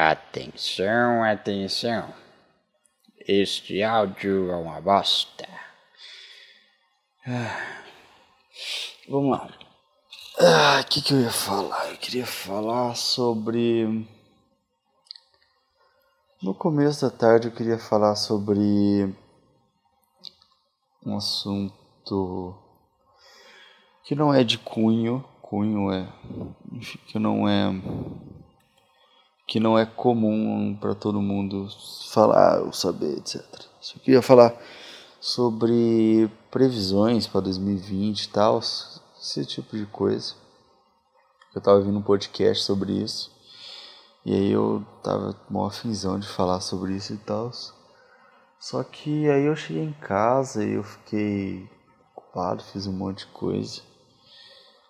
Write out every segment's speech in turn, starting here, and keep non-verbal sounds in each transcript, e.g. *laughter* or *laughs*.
Atenção, atenção. Este áudio é uma bosta. Ah, vamos lá. Ah, o que, que eu ia falar? Eu queria falar sobre. No começo da tarde eu queria falar sobre um assunto que não é de cunho, cunho é, enfim, que não é que não é comum para todo mundo falar ou saber, etc. Só queria falar sobre previsões para 2020 e tal, esse tipo de coisa. Eu tava ouvindo um podcast sobre isso. E aí eu tava mó afinzão de falar sobre isso e tal. Só que aí eu cheguei em casa e eu fiquei ocupado, fiz um monte de coisa.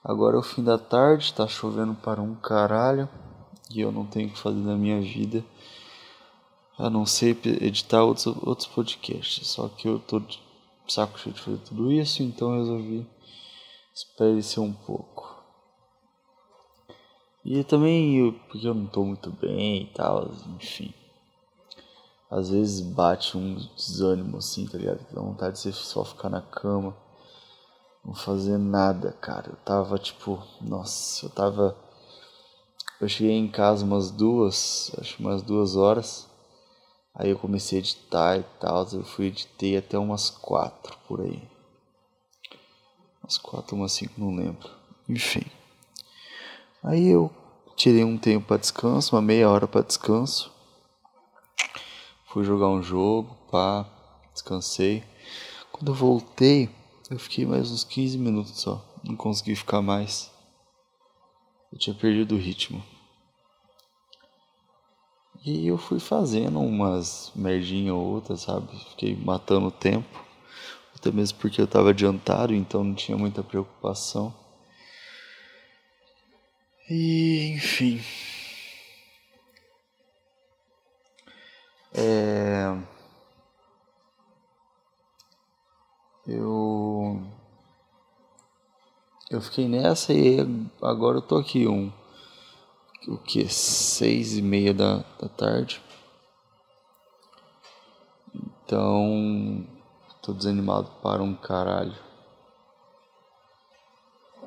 Agora é o fim da tarde, tá chovendo para um caralho e eu não tenho o que fazer na minha vida a não ser editar outros, outros podcasts. Só que eu tô de saco cheio de fazer tudo isso, então resolvi espairecer um pouco. E também eu, porque eu não tô muito bem e tal, enfim. Às vezes bate um desânimo assim, tá ligado? Dá vontade de só ficar na cama, não fazer nada, cara. Eu tava tipo, nossa, eu tava eu cheguei em casa umas duas, acho umas duas horas. Aí eu comecei a editar e tal. Eu fui editei até umas quatro por aí. Umas quatro, umas cinco, não lembro. Enfim. Aí eu tirei um tempo para descanso, uma meia hora para descanso. Fui jogar um jogo, pá, descansei. Quando eu voltei, eu fiquei mais uns 15 minutos só. Não consegui ficar mais. Eu tinha perdido o ritmo. E eu fui fazendo umas merdinha ou outras, sabe? Fiquei matando o tempo. Até mesmo porque eu estava adiantado, então não tinha muita preocupação. E enfim. É... Eu eu fiquei nessa e agora eu tô aqui um o que seis e meia da, da tarde. Então tô desanimado para um caralho.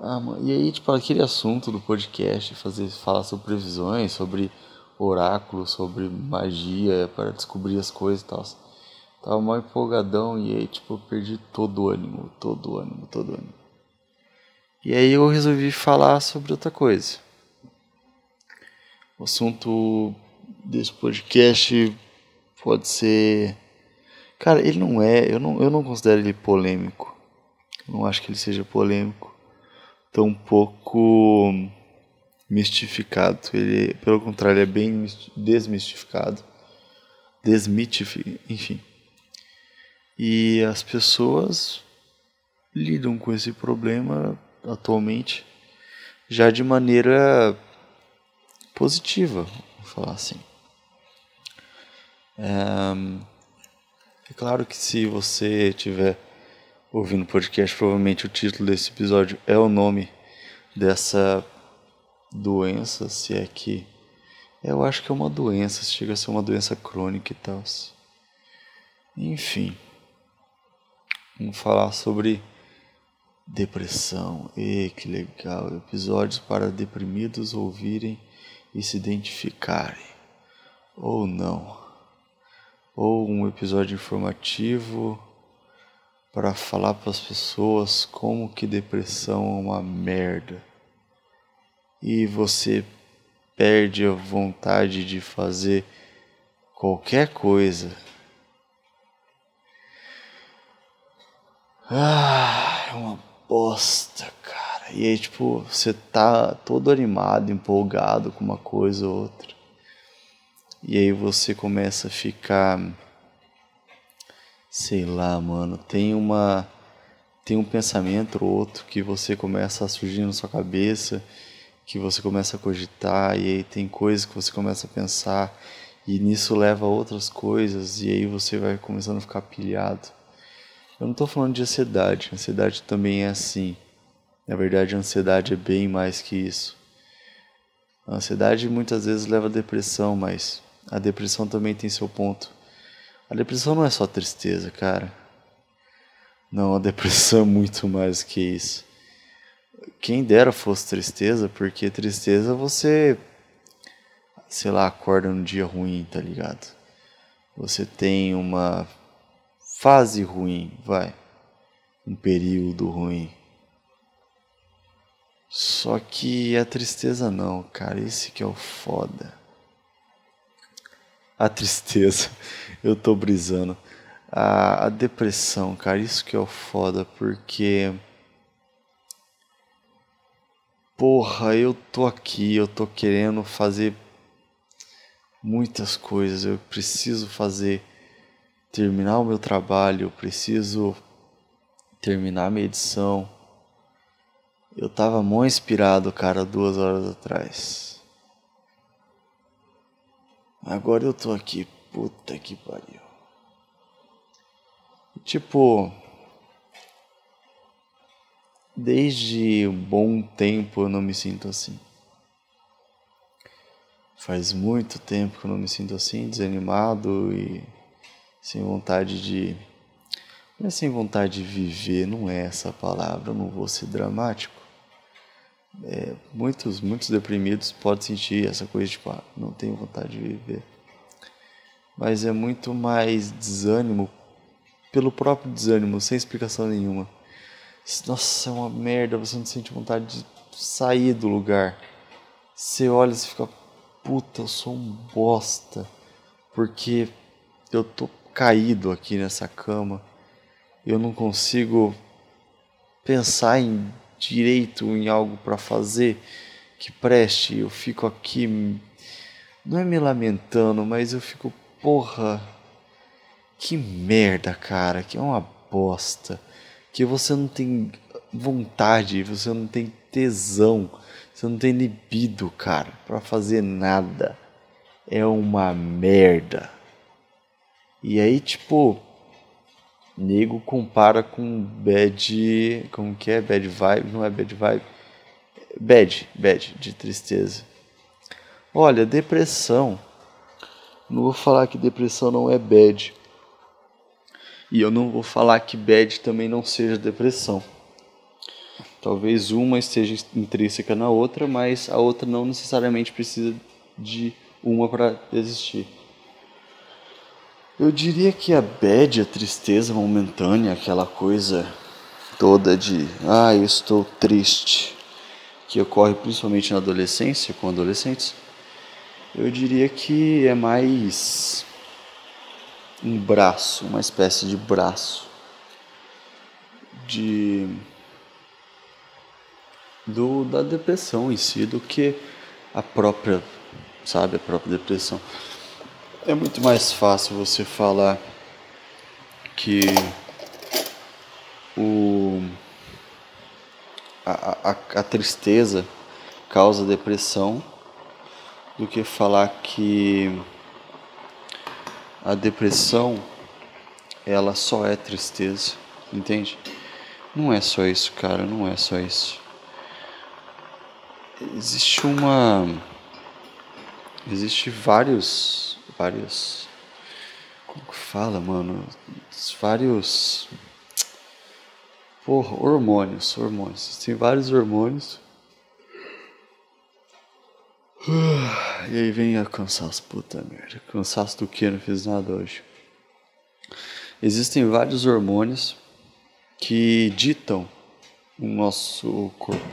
Ah, e aí tipo aquele assunto do podcast fazer falar sobre previsões sobre oráculo sobre magia para descobrir as coisas e tal. Tava mal empolgadão e aí tipo eu perdi todo o ânimo todo o ânimo todo o ânimo e aí eu resolvi falar sobre outra coisa. O assunto desse podcast pode ser. Cara, ele não é. Eu não, eu não considero ele polêmico. Eu não acho que ele seja polêmico. Tão pouco mistificado. Ele, pelo contrário, é bem desmistificado. Desmitificado. Enfim. E as pessoas lidam com esse problema atualmente já de maneira positiva, vou falar assim. É, é claro que se você estiver ouvindo o podcast, provavelmente o título desse episódio é o nome dessa doença, se é que. Eu acho que é uma doença, chega a ser uma doença crônica e tal. Enfim. Vamos falar sobre Depressão, e que legal! Episódios para deprimidos ouvirem e se identificarem, ou não. Ou um episódio informativo para falar para as pessoas como que depressão é uma merda. E você perde a vontade de fazer qualquer coisa. Ah, é uma bosta, cara. E aí, tipo, você tá todo animado, empolgado com uma coisa ou outra. E aí você começa a ficar. Sei lá, mano. Tem uma. Tem um pensamento ou outro que você começa a surgir na sua cabeça, que você começa a cogitar, e aí tem coisas que você começa a pensar, e nisso leva a outras coisas, e aí você vai começando a ficar pilhado. Eu não estou falando de ansiedade, ansiedade também é assim. Na verdade, a ansiedade é bem mais que isso. A ansiedade muitas vezes leva à depressão, mas a depressão também tem seu ponto. A depressão não é só tristeza, cara. Não, a depressão é muito mais que isso. Quem dera fosse tristeza, porque tristeza você, sei lá, acorda num dia ruim, tá ligado? Você tem uma fase ruim, vai. Um período ruim. Só que a tristeza não, cara, esse que é o foda. A tristeza, *laughs* eu tô brisando a, a depressão, cara, isso que é o foda, porque. Porra, eu tô aqui, eu tô querendo fazer muitas coisas, eu preciso fazer. Terminar o meu trabalho, eu preciso terminar a minha edição. Eu tava mó inspirado, cara, duas horas atrás. Agora eu tô aqui, puta que pariu. Tipo, desde um bom tempo eu não me sinto assim. Faz muito tempo que eu não me sinto assim, desanimado e sem vontade de. Não é sem vontade de viver, não é essa palavra, eu não vou ser dramático. É, muitos, muitos deprimidos podem sentir essa coisa de tipo, ah, não tenho vontade de viver. Mas é muito mais desânimo pelo próprio desânimo, sem explicação nenhuma. Nossa, é uma merda, você não sente vontade de sair do lugar. Você olha e fica, puta, eu sou um bosta. Porque eu tô caído aqui nessa cama. Eu não consigo pensar em direito em algo para fazer que preste. Eu fico aqui não é me lamentando, mas eu fico, porra, que merda, cara, que é uma bosta. Que você não tem vontade, você não tem tesão, você não tem libido, cara, para fazer nada. É uma merda. E aí, tipo, nego compara com bad, como que é? Bad vibe, não é bad vibe. Bad, bad, de tristeza. Olha, depressão. Não vou falar que depressão não é bad. E eu não vou falar que bad também não seja depressão. Talvez uma esteja intrínseca na outra, mas a outra não necessariamente precisa de uma para existir. Eu diria que a bad, a tristeza momentânea, aquela coisa toda de ah, eu estou triste, que ocorre principalmente na adolescência, com adolescentes, eu diria que é mais um braço, uma espécie de braço de do da depressão em si do que a própria, sabe, a própria depressão. É muito mais fácil você falar que o a, a, a tristeza causa depressão do que falar que a depressão ela só é tristeza, entende? Não é só isso, cara, não é só isso. Existe uma existe vários vários como que fala, mano? Vários porra, hormônios, hormônios. Tem vários hormônios *sighs* e aí vem a cansaço, puta merda. Cansaço do que? Não fiz nada hoje. Existem vários hormônios que ditam o nosso corpo,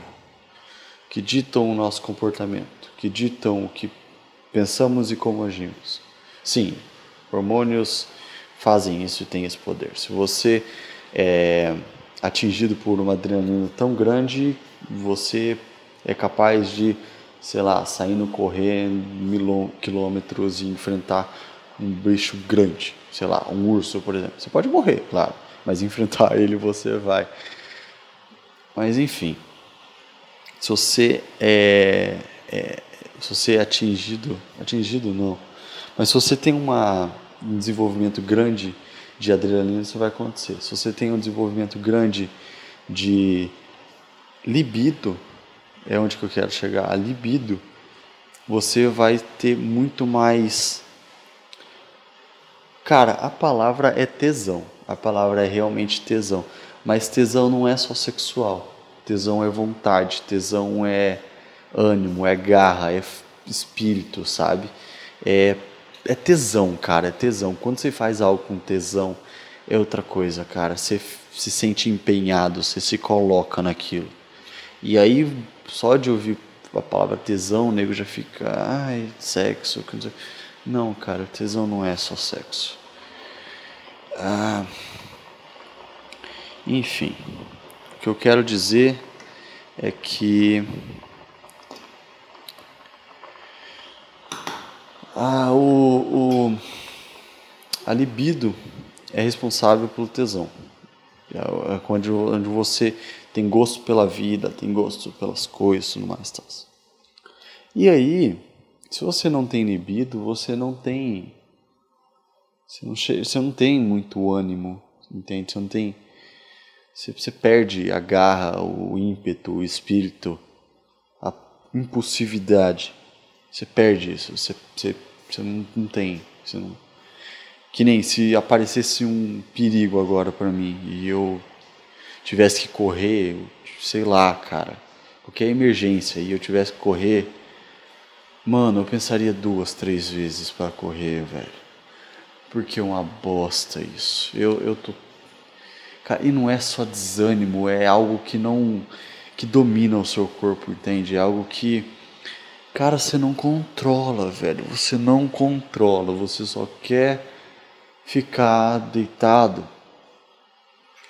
que ditam o nosso comportamento, que ditam o que pensamos e como agimos. Sim, hormônios fazem isso e têm esse poder. Se você é atingido por uma adrenalina tão grande, você é capaz de sei lá, saindo correr mil quilômetros e enfrentar um bicho grande, sei lá, um urso, por exemplo. Você pode morrer, claro, mas enfrentar ele você vai. Mas enfim, se você é, é se você é atingido, atingido não, mas se você tem uma, um desenvolvimento grande de adrenalina, isso vai acontecer. Se você tem um desenvolvimento grande de libido, é onde que eu quero chegar. A libido você vai ter muito mais. Cara, a palavra é tesão. A palavra é realmente tesão. Mas tesão não é só sexual. Tesão é vontade, tesão é ânimo, é garra, é espírito, sabe? É, é tesão, cara, é tesão. Quando você faz algo com tesão, é outra coisa, cara. Você se sente empenhado, você se coloca naquilo. E aí, só de ouvir a palavra tesão, o nego já fica, ai, sexo. Não, cara, tesão não é só sexo. Ah, enfim, o que eu quero dizer é que ah, o, o, a libido é responsável pelo tesão. É, é onde, onde você tem gosto pela vida, tem gosto pelas coisas tudo mais. Tá? E aí, se você não tem libido, você não tem. Você não, você não tem muito ânimo, entende? Você não tem você, você perde a garra, o ímpeto, o espírito, a impulsividade. Você perde isso. Você, você, você não, não tem. Você não... Que nem se aparecesse um perigo agora para mim e eu tivesse que correr, sei lá, cara, qualquer emergência e eu tivesse que correr, mano, eu pensaria duas, três vezes para correr, velho. Porque é uma bosta isso. Eu, eu tô e não é só desânimo, é algo que não que domina o seu corpo, entende? É algo que cara, você não controla, velho. Você não controla, você só quer ficar deitado.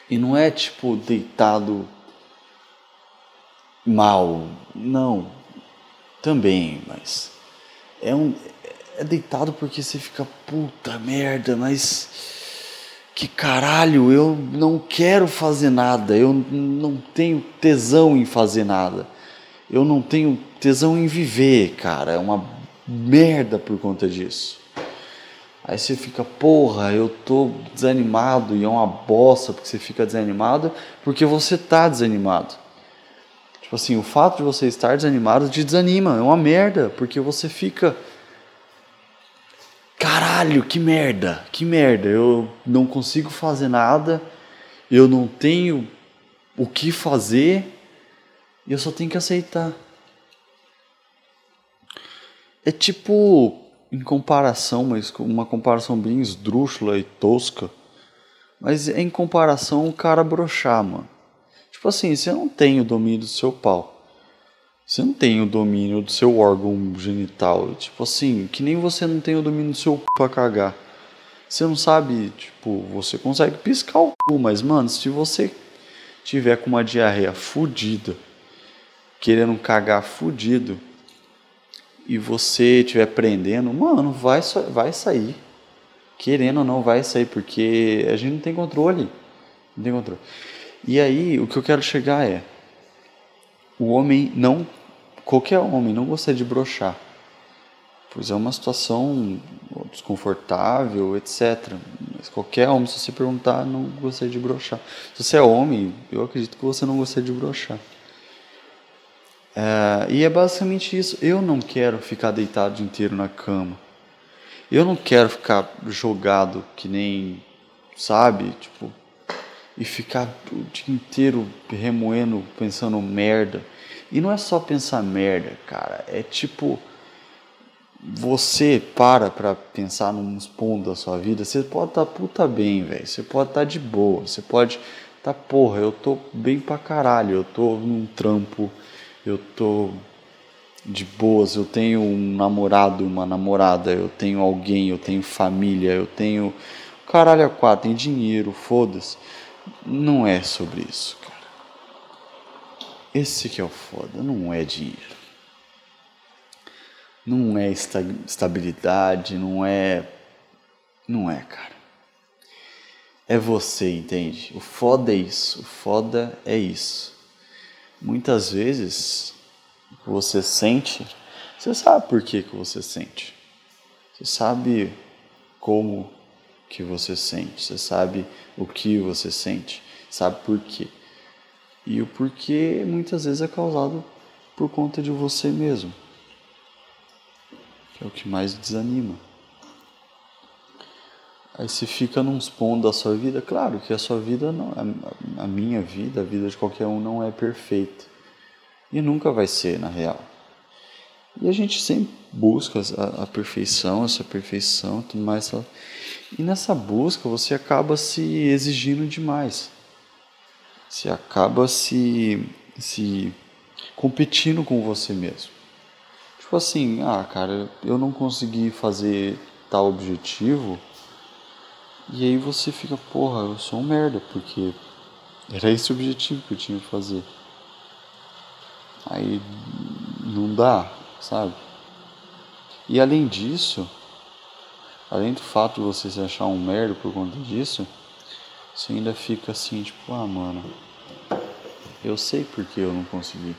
E não é tipo deitado mal, não. Também, mas é um é deitado porque você fica puta merda, mas que caralho, eu não quero fazer nada, eu não tenho tesão em fazer nada, eu não tenho tesão em viver, cara, é uma merda por conta disso. Aí você fica, porra, eu tô desanimado e é uma bosta porque você fica desanimado porque você tá desanimado. Tipo assim, o fato de você estar desanimado te desanima, é uma merda, porque você fica caralho, que merda, que merda, eu não consigo fazer nada, eu não tenho o que fazer e eu só tenho que aceitar. É tipo, em comparação, mas uma comparação bem esdrúxula e tosca, mas é em comparação o cara broxar, mano. Tipo assim, você não tem o domínio do seu pau. Você não tem o domínio do seu órgão genital. Tipo assim, que nem você não tem o domínio do seu cu pra cagar. Você não sabe, tipo, você consegue piscar o cu, mas, mano, se você tiver com uma diarreia fudida, querendo cagar fudido, e você estiver prendendo, mano, vai, vai sair. Querendo ou não, vai sair, porque a gente não tem controle. Não tem controle. E aí, o que eu quero chegar é: o homem não qualquer homem não gostaria de brochar, pois é uma situação desconfortável, etc. Mas qualquer homem, se você perguntar, não gostaria de brochar. Se você é homem, eu acredito que você não gostaria de brochar. É, e é basicamente isso. Eu não quero ficar deitado inteiro na cama. Eu não quero ficar jogado que nem, sabe, tipo, e ficar o dia inteiro remoendo, pensando merda. E não é só pensar merda, cara. É tipo. Você para pra pensar nos pontos da sua vida. Você pode estar tá puta bem, velho. Você pode estar tá de boa. Você pode. Tá, porra, eu tô bem pra caralho. Eu tô num trampo. Eu tô de boas. Eu tenho um namorado, uma namorada. Eu tenho alguém. Eu tenho família. Eu tenho. Caralho, quatro. Tem dinheiro. Foda-se. Não é sobre isso, esse que é o foda, não é dinheiro. Não é estabilidade, não é. Não é, cara. É você, entende? O foda é isso, o foda é isso. Muitas vezes você sente, você sabe por que, que você sente. Você sabe como que você sente, você sabe o que você sente, sabe por quê. E o porquê muitas vezes é causado por conta de você mesmo. que é o que mais desanima. Aí você fica num pontos da sua vida, claro que a sua vida não, a, a minha vida, a vida de qualquer um não é perfeita. E nunca vai ser, na real. E a gente sempre busca a, a perfeição, essa perfeição, tudo mais. E nessa busca você acaba se exigindo demais. Você acaba se, se competindo com você mesmo. Tipo assim, ah, cara, eu não consegui fazer tal objetivo e aí você fica, porra, eu sou um merda, porque era esse o objetivo que eu tinha que fazer. Aí não dá, sabe? E além disso, além do fato de você se achar um merda por conta disso, você ainda fica assim, tipo, ah, mano, eu sei porque eu não consegui.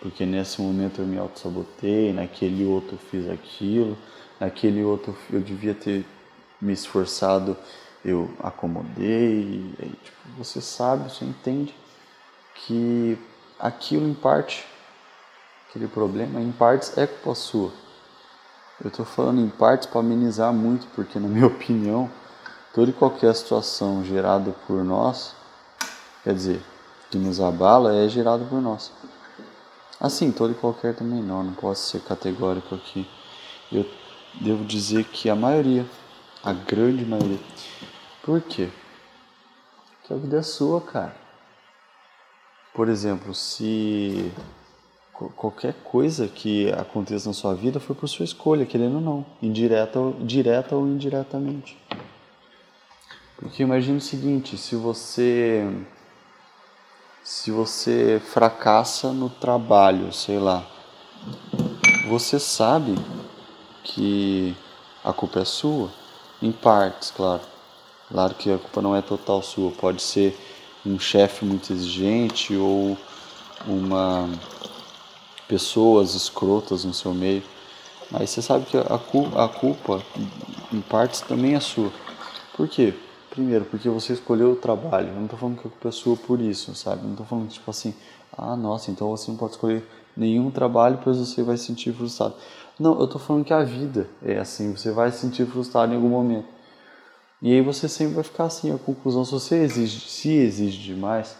Porque nesse momento eu me auto-sabotei, naquele outro eu fiz aquilo, naquele outro eu devia ter me esforçado, eu acomodei. Tipo, você sabe, você entende que aquilo em parte, aquele problema em partes é culpa sua. Eu estou falando em partes para amenizar muito, porque na minha *laughs* opinião, toda e qualquer situação gerada por nós, quer dizer, que nos abala, é gerada por nós. Assim, todo e qualquer também não, não posso ser categórico aqui. Eu devo dizer que a maioria a grande maioria. Por quê? Porque a vida é sua, cara. Por exemplo, se qualquer coisa que aconteça na sua vida foi por sua escolha, querendo ou não, indireta, direta ou indiretamente. Porque imagine o seguinte, se você se você fracassa no trabalho, sei lá, você sabe que a culpa é sua, em partes, claro. Claro que a culpa não é total sua, pode ser um chefe muito exigente ou uma pessoas escrotas no seu meio. Mas você sabe que a, culpa, a culpa, em partes, também é sua. Por quê? Primeiro, porque você escolheu o trabalho. Eu não estou falando que a culpa é sua por isso, sabe? Não estou falando tipo assim, ah, nossa, então você não pode escolher nenhum trabalho, pois você vai se sentir frustrado. Não, eu tô falando que a vida é assim, você vai se sentir frustrado em algum momento. E aí você sempre vai ficar assim, a conclusão, se você exige, se exige demais,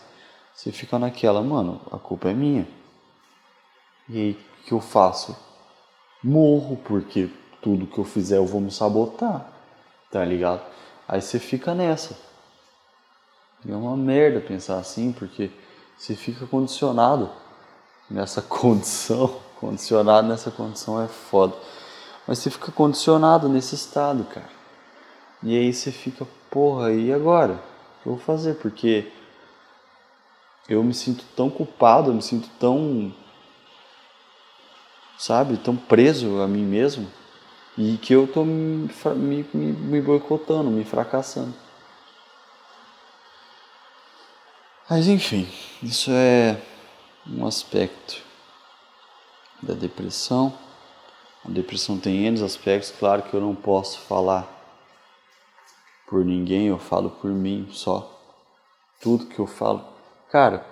você fica naquela, mano, a culpa é minha. E aí o que eu faço? Morro, porque tudo que eu fizer eu vou me sabotar, tá ligado? Aí você fica nessa. E é uma merda pensar assim, porque você fica condicionado nessa *laughs* condição Condicionado nessa condição é foda. Mas você fica condicionado nesse estado, cara. E aí você fica, porra, e agora? O que eu vou fazer? Porque eu me sinto tão culpado, eu me sinto tão. Sabe? Tão preso a mim mesmo. E que eu tô me, me, me boicotando, me fracassando. Mas enfim, isso é um aspecto da depressão. A depressão tem N aspectos, claro que eu não posso falar por ninguém, eu falo por mim só. Tudo que eu falo, cara,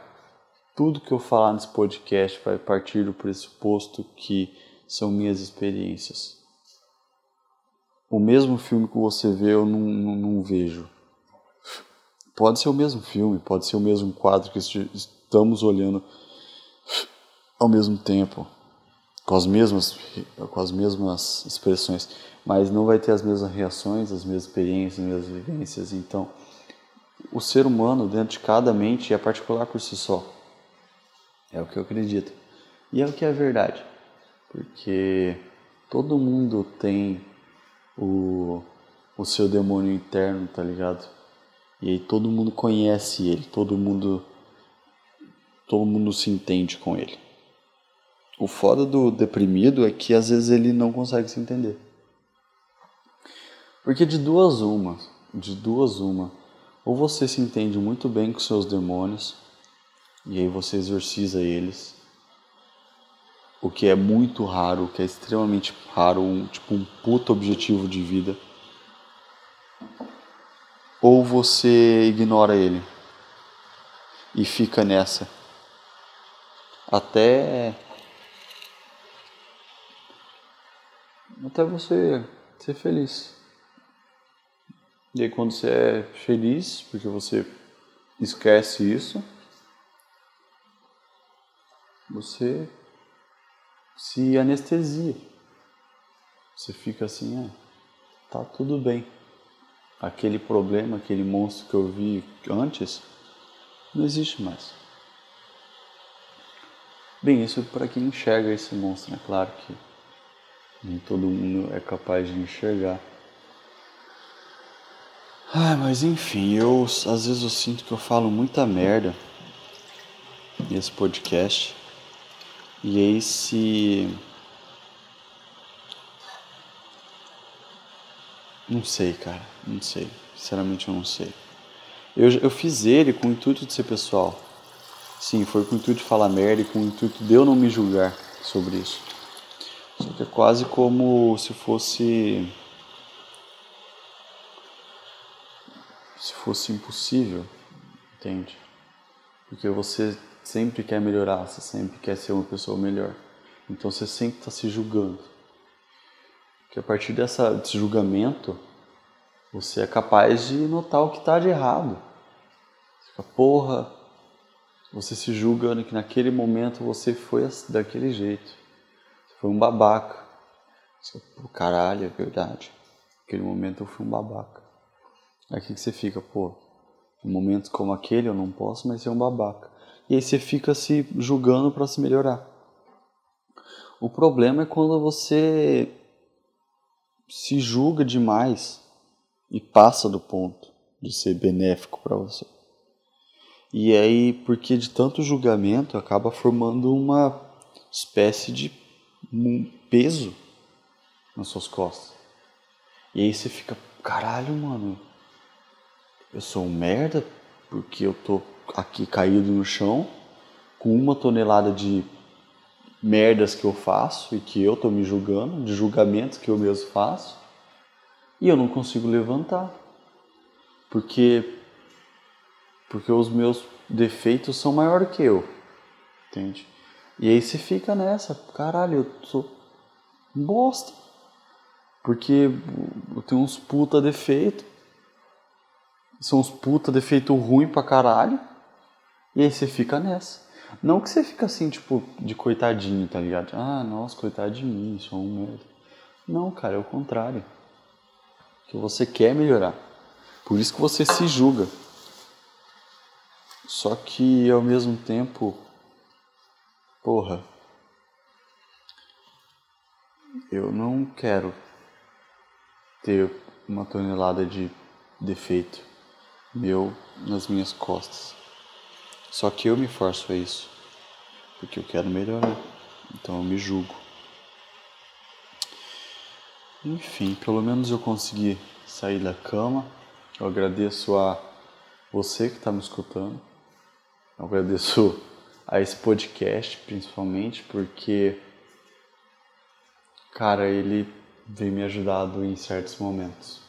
tudo que eu falar nesse podcast vai partir do pressuposto que são minhas experiências. O mesmo filme que você vê, eu não, não, não vejo. Pode ser o mesmo filme, pode ser o mesmo quadro que estamos olhando ao mesmo tempo com as mesmas com as mesmas expressões, mas não vai ter as mesmas reações, as mesmas experiências, as mesmas vivências. Então, o ser humano dentro de cada mente é particular por si só. É o que eu acredito. E é o que é verdade. Porque todo mundo tem o, o seu demônio interno, tá ligado? E aí todo mundo conhece ele, todo mundo todo mundo se entende com ele. O foda do deprimido é que às vezes ele não consegue se entender. Porque de duas uma, de duas uma, ou você se entende muito bem com seus demônios e aí você exorciza eles, o que é muito raro, o que é extremamente raro, um, tipo um puto objetivo de vida, ou você ignora ele e fica nessa até até você ser feliz. E aí quando você é feliz, porque você esquece isso, você se anestesia. Você fica assim, ah, tá tudo bem. Aquele problema, aquele monstro que eu vi antes, não existe mais. Bem, isso para quem enxerga esse monstro, é né? claro que nem todo mundo é capaz de enxergar. Ah, mas enfim, eu às vezes eu sinto que eu falo muita merda nesse podcast. E aí se não sei, cara, não sei. Sinceramente eu não sei. Eu, eu fiz ele com o intuito de ser pessoal. Sim, foi com o intuito de falar merda e com o intuito de eu não me julgar sobre isso. É quase como se fosse. Se fosse impossível, entende? Porque você sempre quer melhorar, você sempre quer ser uma pessoa melhor. Então você sempre está se julgando. Que a partir dessa, desse julgamento, você é capaz de notar o que está de errado. Você fica, porra, você se julgando que naquele momento você foi daquele jeito. Foi um babaca. Pô, caralho, é verdade. Naquele momento eu fui um babaca. Aí que, que você fica, pô, em momentos como aquele eu não posso mais ser um babaca. E aí você fica se julgando para se melhorar. O problema é quando você se julga demais e passa do ponto de ser benéfico para você. E aí, porque de tanto julgamento, acaba formando uma espécie de peso nas suas costas. E aí você fica, caralho, mano, eu sou um merda porque eu tô aqui caído no chão com uma tonelada de merdas que eu faço e que eu tô me julgando, de julgamentos que eu mesmo faço, e eu não consigo levantar. Porque porque os meus defeitos são maiores que eu. Entende? E aí você fica nessa, caralho, eu sou bosta. Porque eu tenho uns puta defeito. São uns puta defeito ruim pra caralho. E aí você fica nessa. Não que você fica assim, tipo, de coitadinho, tá ligado? Ah, nossa, coitado de mim, sou um merda. Não, cara, é o contrário. Que você quer melhorar. Por isso que você se julga. Só que ao mesmo tempo, porra, eu não quero ter uma tonelada de defeito meu nas minhas costas. Só que eu me forço a isso, porque eu quero melhorar. Então eu me julgo. Enfim, pelo menos eu consegui sair da cama. Eu agradeço a você que está me escutando. Eu agradeço a esse podcast, principalmente, porque, cara, ele vem me ajudado em certos momentos.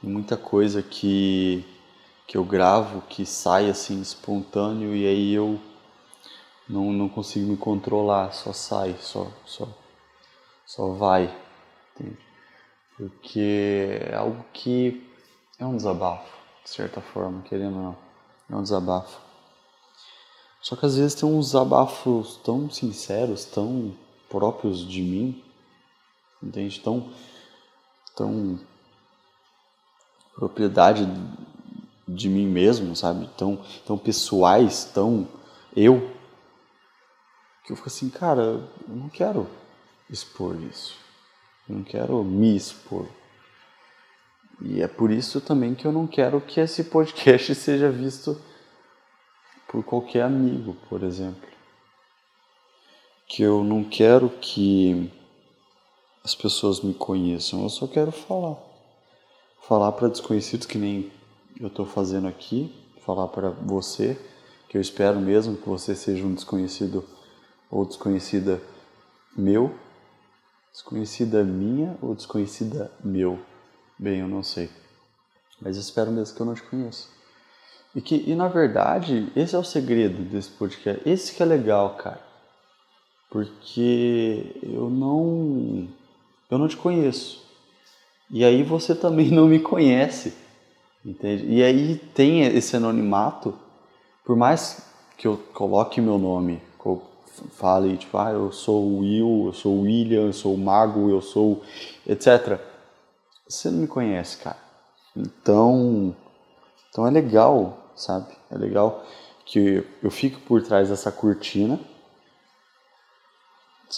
Tem muita coisa que, que eu gravo que sai assim espontâneo e aí eu não, não consigo me controlar, só sai, só, só, só vai. Entende? Porque é algo que é um desabafo, de certa forma, querendo ou não é um desabafo. Só que às vezes tem uns desabafos tão sinceros, tão próprios de mim, entende? Tão, tão propriedade de mim mesmo, sabe? Tão, tão pessoais, tão eu, que eu fico assim, cara, eu não quero expor isso. Eu não quero me expor. E é por isso também que eu não quero que esse podcast *laughs* seja visto por qualquer amigo, por exemplo. Que eu não quero que as pessoas me conheçam, eu só quero falar. Falar para desconhecidos que nem eu estou fazendo aqui, falar para você, que eu espero mesmo que você seja um desconhecido ou desconhecida meu, desconhecida minha ou desconhecida meu. Bem, eu não sei. Mas espero mesmo que eu não te conheça. E que, e na verdade, esse é o segredo desse podcast. Esse que é legal, cara. Porque eu não eu não te conheço. E aí você também não me conhece. Entende? E aí tem esse anonimato, por mais que eu coloque meu nome, que eu fale, tipo, ah, eu sou o Will, eu sou o William, eu sou o Mago, eu sou etc. Você não me conhece, cara. Então, então é legal, sabe? É legal que eu fico por trás dessa cortina,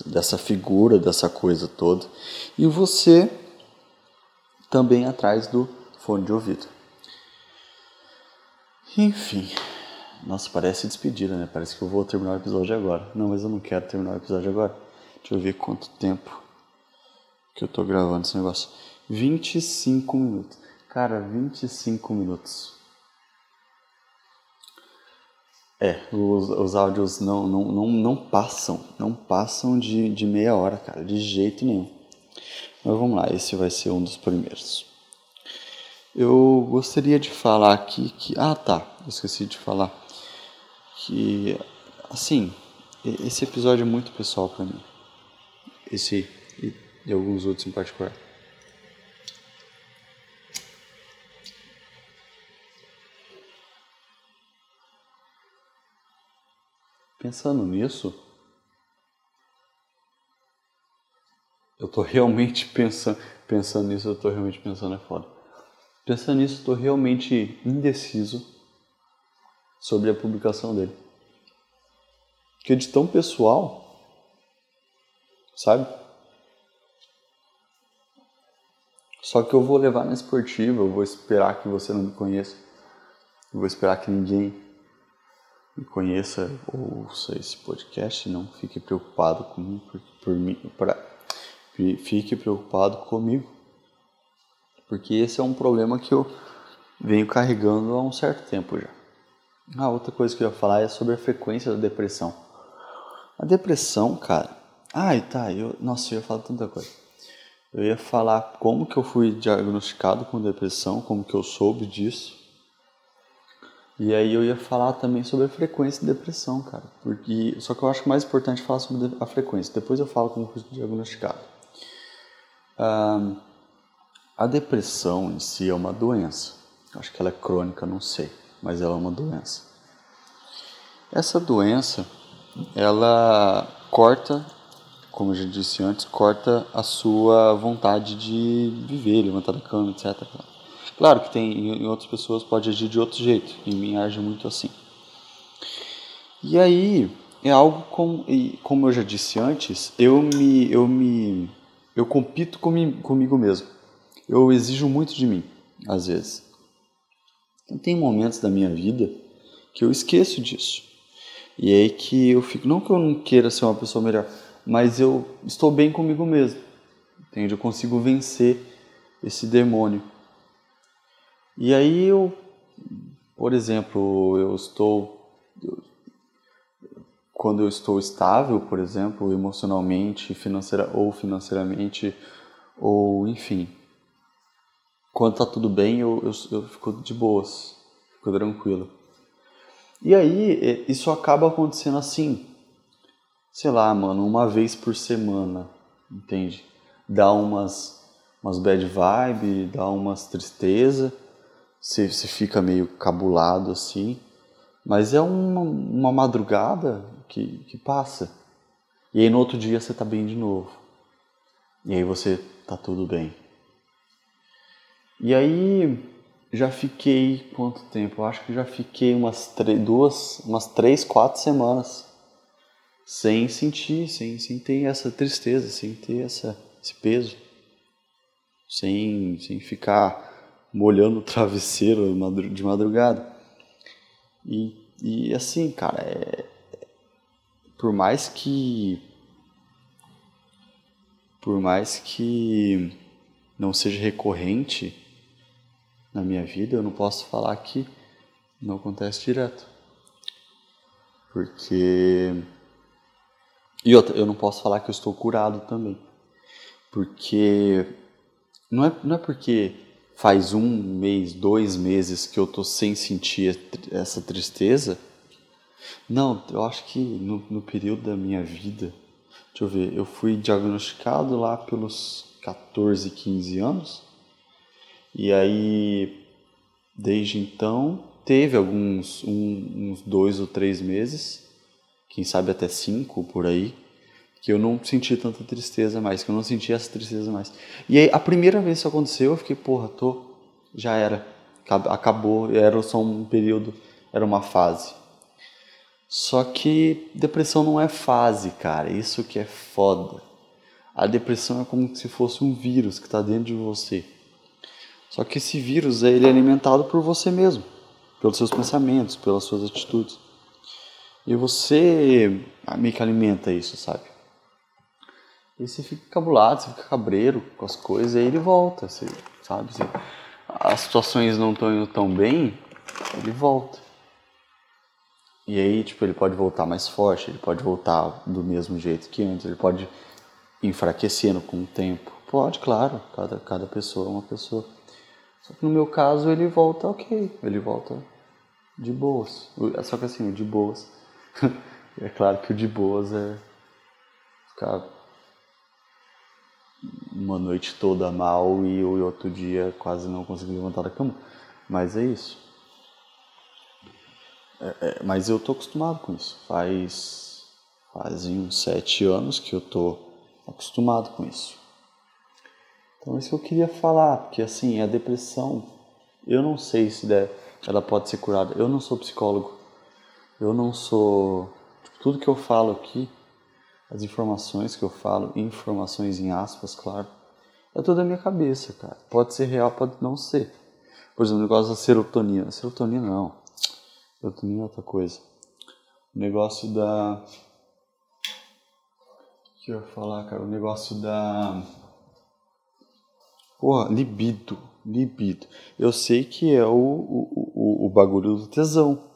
dessa figura, dessa coisa toda, e você também atrás do fone de ouvido. Enfim, nossa, parece despedida, né? Parece que eu vou terminar o episódio agora. Não, mas eu não quero terminar o episódio agora. Deixa eu ver quanto tempo que eu tô gravando esse negócio. 25 minutos. Cara, 25 minutos. É, os, os áudios não, não, não, não passam, não passam de, de meia hora, cara, de jeito nenhum. Mas vamos lá, esse vai ser um dos primeiros. Eu gostaria de falar aqui que. Ah, tá, esqueci de falar. Que, assim, esse episódio é muito pessoal para mim. Esse e, e alguns outros em particular. Pensando nisso, eu tô realmente *laughs* pensando, pensando nisso, eu tô realmente pensando é foda. Pensando nisso, tô realmente indeciso sobre a publicação dele. Que é de tão pessoal, sabe? Só que eu vou levar na esportiva, eu vou esperar que você não me conheça. Eu vou esperar que ninguém conheça ou ouça esse podcast, não fique preocupado comigo, por, por mim, pra, fique preocupado comigo, porque esse é um problema que eu venho carregando há um certo tempo já. Ah, outra coisa que eu ia falar é sobre a frequência da depressão. A depressão, cara. Ai, tá, eu, nossa, eu ia falar tanta coisa. Eu ia falar como que eu fui diagnosticado com depressão, como que eu soube disso e aí eu ia falar também sobre a frequência de depressão, cara. Porque, só que eu acho mais importante falar sobre a frequência. Depois eu falo como fui diagnosticado. Ah, a depressão em si é uma doença. Acho que ela é crônica, não sei, mas ela é uma doença. Essa doença, ela corta, como eu já disse antes, corta a sua vontade de viver, levantar da cama, etc. Claro que tem em outras pessoas pode agir de outro jeito, em mim age muito assim. E aí é algo com, como eu já disse antes, eu me eu me eu compito comigo, comigo mesmo. Eu exijo muito de mim, às vezes. Então, tem momentos da minha vida que eu esqueço disso. E aí que eu fico, não que eu não queira ser uma pessoa melhor, mas eu estou bem comigo mesmo. Entende? Eu consigo vencer esse demônio. E aí eu, por exemplo, eu estou quando eu estou estável, por exemplo, emocionalmente, financeira ou financeiramente, ou enfim, quando tá tudo bem, eu, eu, eu fico de boas, fico tranquilo. E aí, isso acaba acontecendo assim, sei lá, mano, uma vez por semana, entende? Dá umas, umas bad vibe, dá umas tristeza, você, você fica meio cabulado assim, mas é uma, uma madrugada que, que passa. E aí no outro dia você tá bem de novo. E aí você tá tudo bem. E aí já fiquei quanto tempo? Eu acho que já fiquei umas duas, umas três, quatro semanas sem sentir, sem, sem ter essa tristeza, sem ter essa, esse peso, sem, sem ficar molhando o travesseiro de madrugada. E, e assim, cara, é, por mais que por mais que não seja recorrente na minha vida, eu não posso falar que não acontece direto. Porque e outra, eu não posso falar que eu estou curado também. Porque não é, não é porque faz um mês, dois meses que eu tô sem sentir essa tristeza. Não, eu acho que no, no período da minha vida, Deixa eu ver, eu fui diagnosticado lá pelos 14, 15 anos. E aí, desde então, teve alguns um, uns dois ou três meses, quem sabe até cinco por aí, que eu não senti tanta tristeza mais, que eu não senti essa tristeza mais. E aí, a primeira vez que isso aconteceu, eu fiquei, porra, tô, já era, acabou, era só um período, era uma fase. Só que depressão não é fase, cara, isso que é foda. A depressão é como se fosse um vírus que está dentro de você. Só que esse vírus ele é alimentado por você mesmo pelos seus pensamentos, pelas suas atitudes. E você meio que alimenta isso, sabe? E você fica cabulado, você fica cabreiro com as coisas, e aí ele volta, você, sabe? As situações não estão indo tão bem, ele volta. E aí, tipo, ele pode voltar mais forte, ele pode voltar do mesmo jeito que antes, ele pode enfraquecendo com o tempo. Pode, claro, cada, cada pessoa é uma pessoa. Só que no meu caso ele volta ok, ele volta de boas. Só que assim, o de boas. *laughs* é claro que o de boas é ficar uma noite toda mal e o outro dia quase não conseguir levantar da cama. Mas é isso. É, é, mas eu tô acostumado com isso. Faz, faz uns sete anos que eu tô acostumado com isso. Então é isso que eu queria falar, porque assim, a depressão, eu não sei se der ela pode ser curada. Eu não sou psicólogo. Eu não sou. Tipo, tudo que eu falo aqui, as informações que eu falo, informações em aspas, claro, é tudo da minha cabeça, cara. Pode ser real, pode não ser. Por exemplo, o negócio da serotonina. Serotonina não. Serotonina é outra coisa. O negócio da. O que eu ia falar, cara? O negócio da. Porra, libido libido. Eu sei que é o, o, o, o bagulho do tesão,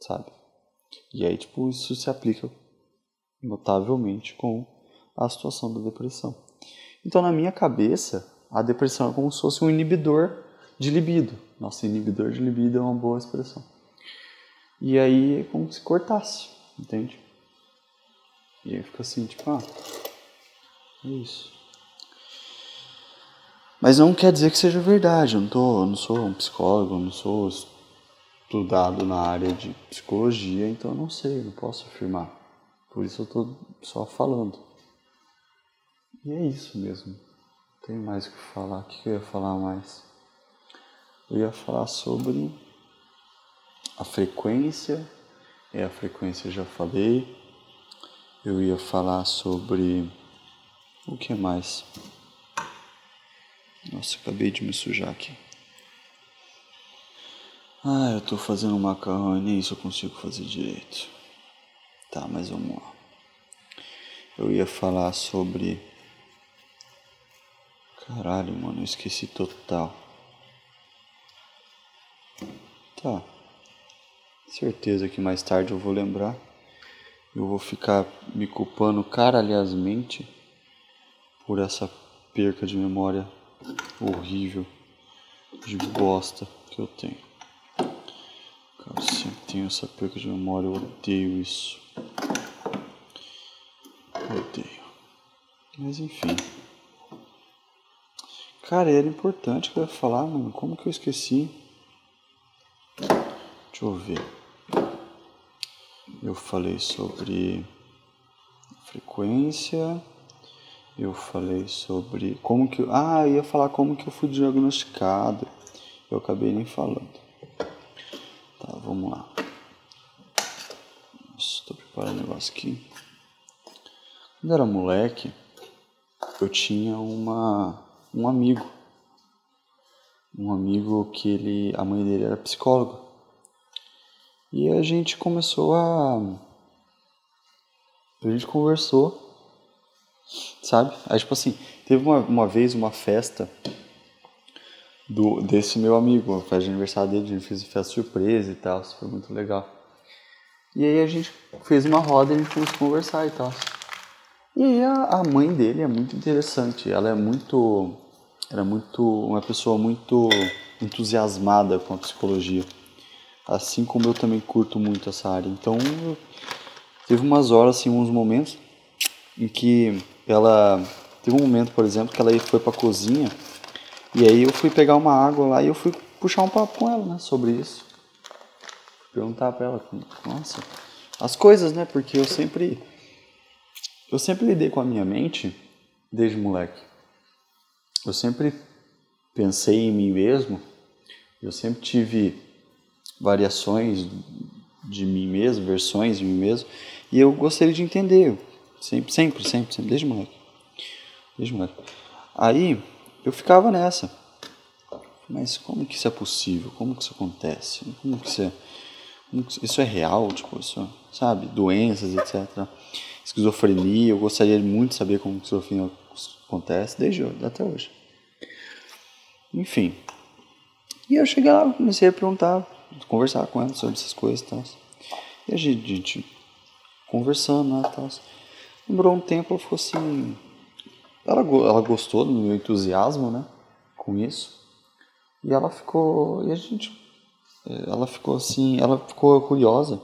sabe? E aí, tipo, isso se aplica notavelmente com a situação da depressão. Então, na minha cabeça, a depressão é como se fosse um inibidor de libido. Nossa, inibidor de libido é uma boa expressão. E aí é como se cortasse, entende? E aí fica assim, tipo, ah, é isso. Mas não quer dizer que seja verdade. Eu não, tô, eu não sou um psicólogo, eu não sou estudado na área de psicologia, então eu não sei, eu não posso afirmar. Por isso eu estou só falando. E é isso mesmo. Não tem mais o que falar. O que eu ia falar mais? Eu ia falar sobre a frequência. É, a frequência eu já falei. Eu ia falar sobre. O que mais? Nossa, acabei de me sujar aqui. Ah, eu tô fazendo macarrão e nem isso eu consigo fazer direito. Tá, mas vamos lá. Eu ia falar sobre. Caralho, mano, eu esqueci total. Tá. Certeza que mais tarde eu vou lembrar. Eu vou ficar me culpando caralhasmente por essa perca de memória horrível de bosta que eu tenho. Cara, sempre tenho essa perca de memória, eu odeio isso. odeio. Mas enfim. Cara, era importante que eu ia falar, mano. Como que eu esqueci? Deixa eu ver. Eu falei sobre frequência eu falei sobre como que. Ah, eu ia falar como que eu fui diagnosticado. Eu acabei nem falando. Vamos lá. Estou preparando um negócio aqui. Quando eu era moleque, eu tinha uma, um amigo. Um amigo que ele. A mãe dele era psicóloga. E a gente começou a. A gente conversou sabe? Aí, tipo assim, teve uma, uma vez uma festa do, desse meu amigo, festa de aniversário dele, a gente fez festa surpresa e tal, foi muito legal. E aí a gente fez uma roda e a gente começou a conversar e tal. E aí a, a mãe dele é muito interessante, ela é muito, ela é muito, uma pessoa muito entusiasmada com a psicologia. Assim como eu também curto muito essa área. Então, teve umas horas, assim, uns momentos em que ela teve um momento, por exemplo, que ela foi para a cozinha e aí eu fui pegar uma água lá e eu fui puxar um papo com ela, né, sobre isso. Perguntar para ela, nossa, as coisas, né? Porque eu sempre eu sempre lidei com a minha mente desde moleque. Eu sempre pensei em mim mesmo. Eu sempre tive variações de mim mesmo, versões de mim mesmo, e eu gostaria de entender, sempre, sempre, sempre, sempre desde moleque. Desde moleque. Aí eu ficava nessa. Mas como que isso é possível? Como que isso acontece? Como que isso é, que isso é real? Tipo, isso, sabe? Doenças, etc. Esquizofrenia, eu gostaria muito de saber como que esquizofrenia acontece, desde até hoje. Enfim. E eu cheguei lá, comecei a perguntar, conversar com ela sobre essas coisas e tal. E a gente, a gente conversando, né, tal. Lembrou um tempo, ela ficou assim, ela, ela gostou do meu entusiasmo, né? Com isso. E ela ficou. E a gente. Ela ficou assim. Ela ficou curiosa.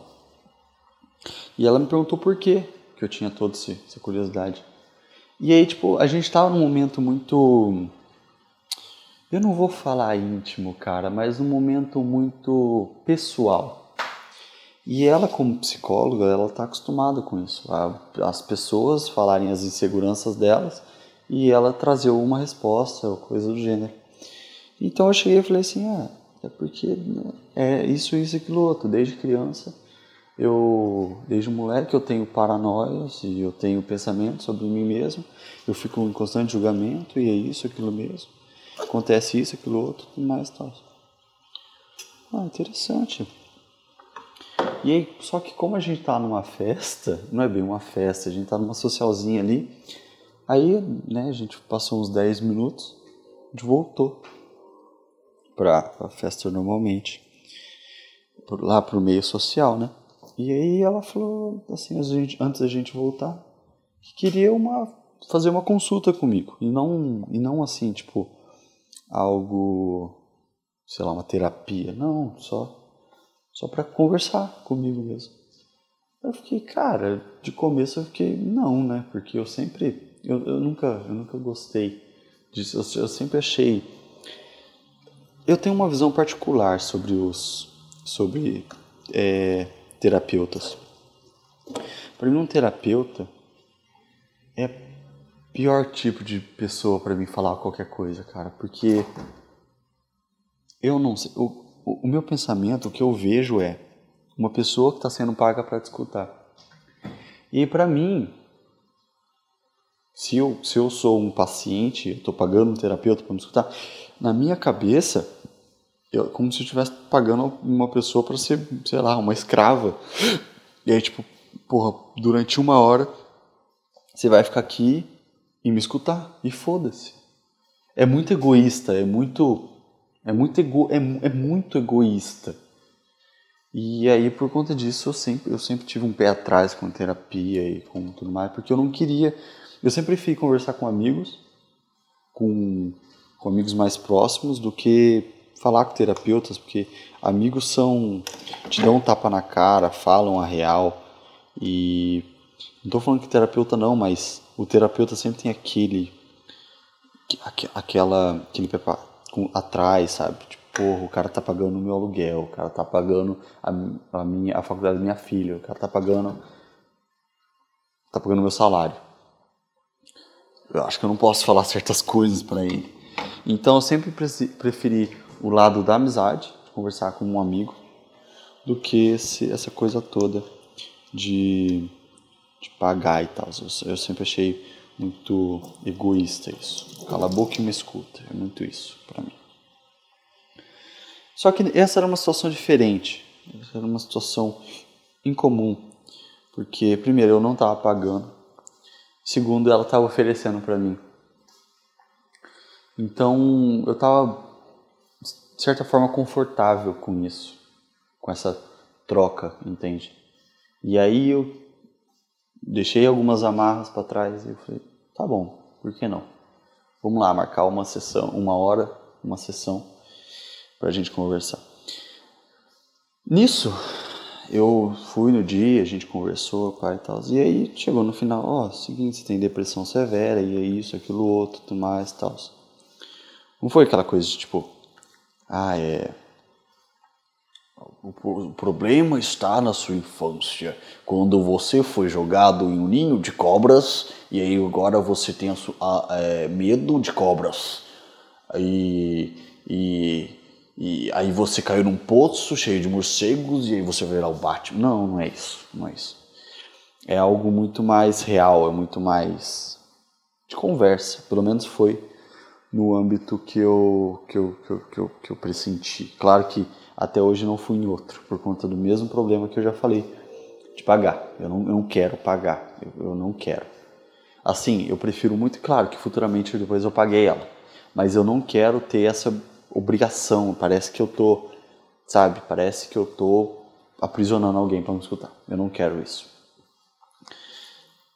E ela me perguntou por quê que eu tinha toda essa curiosidade. E aí, tipo, a gente tava num momento muito. Eu não vou falar íntimo, cara, mas num momento muito pessoal. E ela, como psicóloga, ela tá acostumada com isso. As pessoas falarem as inseguranças delas e ela trazer uma resposta ou coisa do gênero. Então eu cheguei e falei assim, ah, é porque é isso, isso, aquilo outro. Desde criança, eu, desde moleque, eu tenho paranoias e eu tenho pensamentos sobre mim mesmo. Eu fico em constante julgamento e é isso, aquilo mesmo. Acontece isso, aquilo outro, e mais tal. Ah, interessante. E aí, só que como a gente tá numa festa, não é bem uma festa, a gente tá numa socialzinha ali, Aí, né, a gente passou uns 10 minutos, a gente voltou para a festa normalmente, lá pro meio social, né? E aí ela falou assim, antes da gente voltar, que queria uma fazer uma consulta comigo e não e não assim, tipo algo, sei lá, uma terapia, não, só só para conversar comigo mesmo. Eu fiquei, cara, de começo eu fiquei não, né? Porque eu sempre eu, eu, nunca, eu nunca gostei disso. Eu, eu sempre achei. Eu tenho uma visão particular sobre os sobre é, terapeutas. Para mim, um terapeuta é pior tipo de pessoa para mim falar qualquer coisa, cara, porque eu não sei. O, o, o meu pensamento, o que eu vejo é uma pessoa que está sendo paga para te escutar. E para mim, se eu, se eu sou um paciente, estou pagando um terapeuta para me escutar, na minha cabeça, eu, como se eu estivesse pagando uma pessoa para ser, sei lá, uma escrava. E aí, tipo, porra, durante uma hora você vai ficar aqui e me escutar. E foda-se. É muito egoísta, é muito. É muito, ego, é, é muito egoísta. E aí, por conta disso, eu sempre, eu sempre tive um pé atrás com terapia e com tudo mais, porque eu não queria eu sempre prefiro conversar com amigos, com, com amigos mais próximos, do que falar com terapeutas, porque amigos são. te dão um tapa na cara, falam a real. E. Não estou falando que terapeuta não, mas o terapeuta sempre tem aquele. aquela. aquele com, atrás, sabe? Tipo, porra, o cara tá pagando o meu aluguel, o cara tá pagando a, a, minha, a faculdade da minha filha, o cara tá pagando. tá pagando o meu salário eu acho que eu não posso falar certas coisas para ele. Então eu sempre preferi o lado da amizade, conversar com um amigo, do que esse, essa coisa toda de, de pagar e tal. Eu, sempre achei muito egoísta isso. Cala a boca e me escuta. É muito isso para mim. Só que essa era uma situação diferente. Essa era uma situação incomum. Porque, primeiro, eu não estava pagando segundo ela estava oferecendo para mim. Então eu estava de certa forma confortável com isso, com essa troca, entende? E aí eu deixei algumas amarras para trás e eu falei, tá bom, por que não? Vamos lá marcar uma sessão, uma hora, uma sessão para a gente conversar. Nisso eu fui no dia, a gente conversou, pai e tal. E aí chegou no final, ó, oh, seguinte, você tem depressão severa, e é isso, aquilo, outro, tudo mais e tal. Não foi aquela coisa de tipo, ah, é. O problema está na sua infância, quando você foi jogado em um ninho de cobras e aí agora você tem a, a, é, medo de cobras. E, e e aí você caiu num poço cheio de morcegos e aí você virar o Batman. Não, não é isso, não é isso. É algo muito mais real, é muito mais de conversa. Pelo menos foi no âmbito que eu, que eu, que eu, que eu, que eu pressenti. Claro que até hoje não fui em outro, por conta do mesmo problema que eu já falei, de pagar. Eu não, eu não quero pagar, eu, eu não quero. Assim, eu prefiro muito, claro que futuramente depois eu paguei ela, mas eu não quero ter essa obrigação, parece que eu tô, sabe, parece que eu tô aprisionando alguém para me escutar. Eu não quero isso.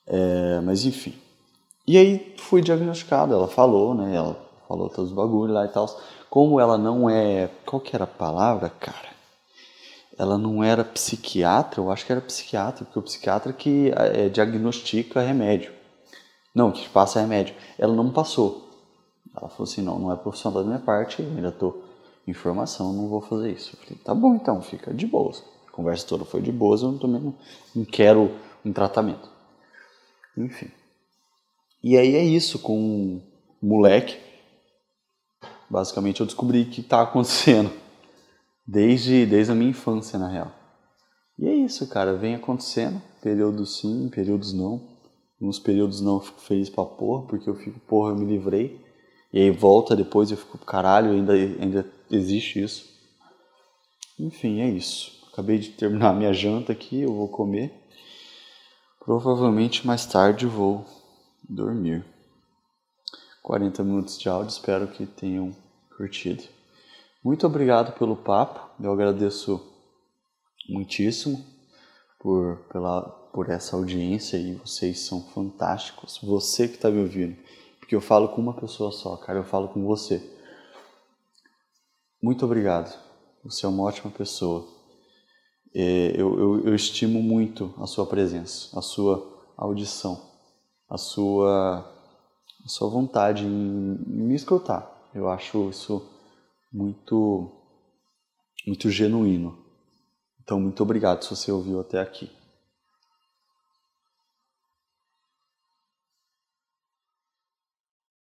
É, mas enfim. E aí fui diagnosticado, ela falou, né? Ela falou todos os bagulhos lá e tal. Como ela não é. Qual que era a palavra, cara? Ela não era psiquiatra, eu acho que era psiquiatra, porque o psiquiatra que é, diagnostica remédio. Não, que passa remédio. Ela não passou. Ela falou assim, não, não é profissional da minha parte, ainda estou em formação, não vou fazer isso. Eu falei, tá bom então, fica de boas. A conversa toda foi de boas, eu também não, não quero um tratamento. Enfim. E aí é isso, com um moleque, basicamente eu descobri que está acontecendo. *laughs* Desde, desde a minha infância, na real. E é isso, cara, vem acontecendo, períodos sim, períodos não. Nos períodos não eu fico feliz pra porra, porque eu fico, porra, eu me livrei. E aí volta depois e eu fico, caralho, ainda, ainda existe isso. Enfim, é isso. Acabei de terminar minha janta aqui, eu vou comer. Provavelmente mais tarde vou dormir. 40 minutos de áudio, espero que tenham curtido. Muito obrigado pelo papo, eu agradeço muitíssimo por, pela, por essa audiência e vocês são fantásticos. Você que está me ouvindo porque eu falo com uma pessoa só, cara, eu falo com você. Muito obrigado. Você é uma ótima pessoa. É, eu, eu, eu estimo muito a sua presença, a sua audição, a sua, a sua vontade em, me escutar. Eu acho isso muito, muito genuíno. Então, muito obrigado se você ouviu até aqui.